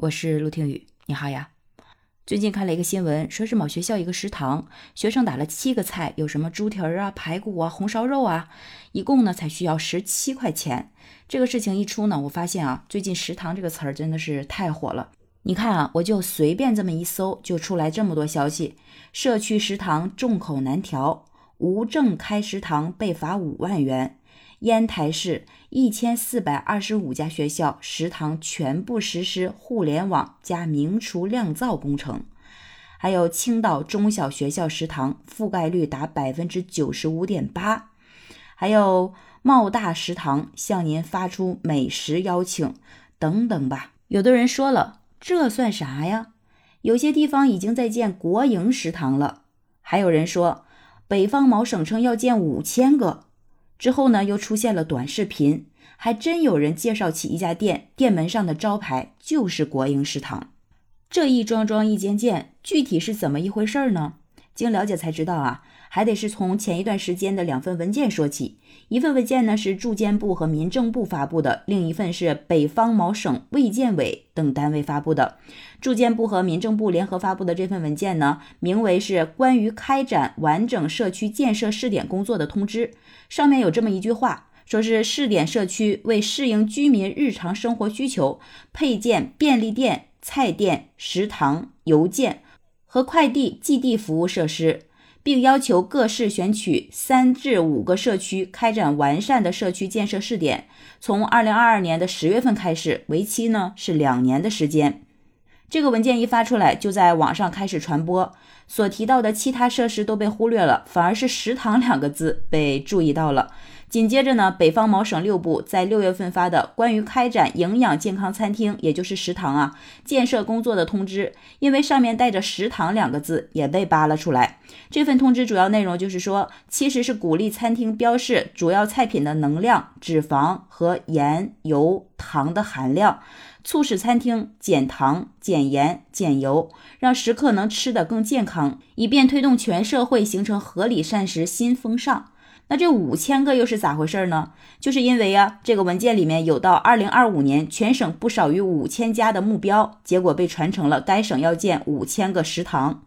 我是陆听雨，你好呀。最近看了一个新闻，说是某学校一个食堂，学生打了七个菜，有什么猪蹄儿啊、排骨啊、红烧肉啊，一共呢才需要十七块钱。这个事情一出呢，我发现啊，最近食堂这个词儿真的是太火了。你看啊，我就随便这么一搜，就出来这么多消息：社区食堂众口难调，无证开食堂被罚五万元；烟台市一千四百二十五家学校食堂全部实施互联网加明厨亮灶工程；还有青岛中小学校食堂覆盖率达百分之九十五点八；还有茂大食堂向您发出美食邀请等等吧。有的人说了。这算啥呀？有些地方已经在建国营食堂了。还有人说，北方某省称要建五千个。之后呢，又出现了短视频，还真有人介绍起一家店，店门上的招牌就是国营食堂。这一桩桩一件件，具体是怎么一回事呢？经了解才知道啊。还得是从前一段时间的两份文件说起。一份文件呢是住建部和民政部发布的，另一份是北方某省卫健委等单位发布的。住建部和民政部联合发布的这份文件呢，名为是《关于开展完整社区建设试点工作的通知》。上面有这么一句话，说是试点社区为适应居民日常生活需求，配建便利店、菜店、食堂、邮件和快递寄递服务设施。并要求各市选取三至五个社区开展完善的社区建设试点，从二零二二年的十月份开始，为期呢是两年的时间。这个文件一发出来，就在网上开始传播，所提到的其他设施都被忽略了，反而是食堂两个字被注意到了。紧接着呢，北方某省六部在六月份发的关于开展营养健康餐厅，也就是食堂啊建设工作的通知，因为上面带着“食堂”两个字，也被扒了出来。这份通知主要内容就是说，其实是鼓励餐厅标示主要菜品的能量、脂肪和盐、油、糖的含量，促使餐厅减糖、减盐、减油，让食客能吃得更健康，以便推动全社会形成合理膳食新风尚。那这五千个又是咋回事呢？就是因为啊，这个文件里面有到二零二五年全省不少于五千家的目标，结果被传成了该省要建五千个食堂。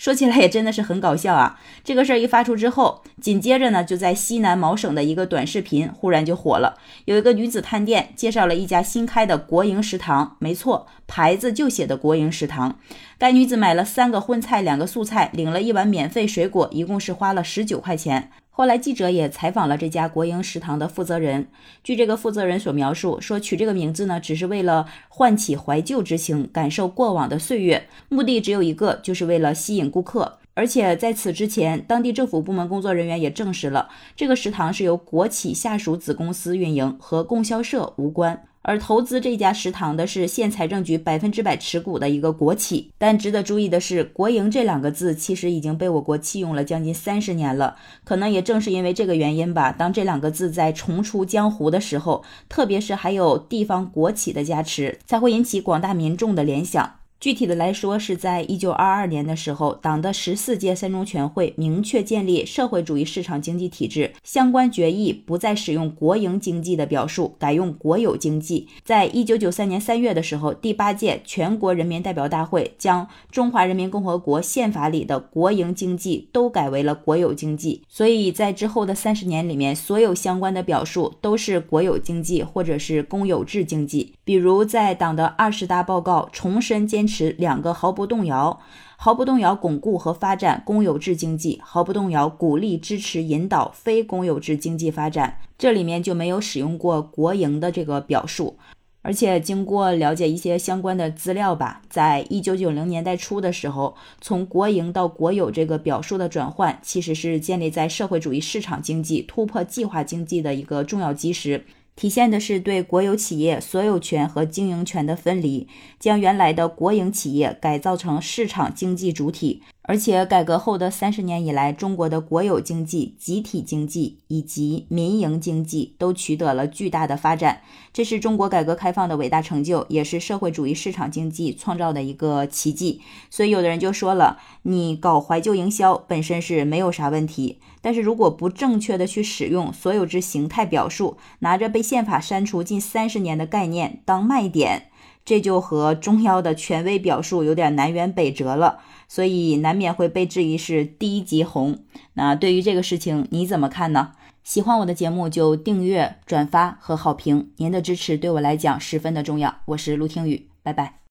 说起来也真的是很搞笑啊！这个事儿一发出之后，紧接着呢，就在西南某省的一个短视频忽然就火了。有一个女子探店，介绍了一家新开的国营食堂，没错，牌子就写的国营食堂。该女子买了三个荤菜，两个素菜，领了一碗免费水果，一共是花了十九块钱。后来记者也采访了这家国营食堂的负责人。据这个负责人所描述，说取这个名字呢，只是为了唤起怀旧之情，感受过往的岁月，目的只有一个，就是为了吸引顾客。而且在此之前，当地政府部门工作人员也证实了，这个食堂是由国企下属子公司运营，和供销社无关。而投资这家食堂的是县财政局百分之百持股的一个国企，但值得注意的是，“国营”这两个字其实已经被我国弃用了将近三十年了。可能也正是因为这个原因吧，当这两个字在重出江湖的时候，特别是还有地方国企的加持，才会引起广大民众的联想。具体的来说，是在一九二二年的时候，党的十四届三中全会明确建立社会主义市场经济体制，相关决议不再使用国营经济的表述，改用国有经济。在一九九三年三月的时候，第八届全国人民代表大会将中华人民共和国宪法里的国营经济都改为了国有经济。所以在之后的三十年里面，所有相关的表述都是国有经济或者是公有制经济。比如在党的二十大报告重申坚。持两个毫不动摇，毫不动摇巩固和发展公有制经济，毫不动摇鼓励支持引导非公有制经济发展。这里面就没有使用过国营的这个表述。而且经过了解一些相关的资料吧，在一九九零年代初的时候，从国营到国有这个表述的转换，其实是建立在社会主义市场经济突破计划经济的一个重要基石。体现的是对国有企业所有权和经营权的分离，将原来的国营企业改造成市场经济主体。而且，改革后的三十年以来，中国的国有经济、集体经济以及民营经济都取得了巨大的发展，这是中国改革开放的伟大成就，也是社会主义市场经济创造的一个奇迹。所以，有的人就说了，你搞怀旧营销本身是没有啥问题，但是如果不正确的去使用所有之形态表述，拿着被宪法删除近三十年的概念当卖点。这就和中药的权威表述有点南辕北辙了，所以难免会被质疑是低级红。那对于这个事情你怎么看呢？喜欢我的节目就订阅、转发和好评，您的支持对我来讲十分的重要。我是陆听雨，拜拜。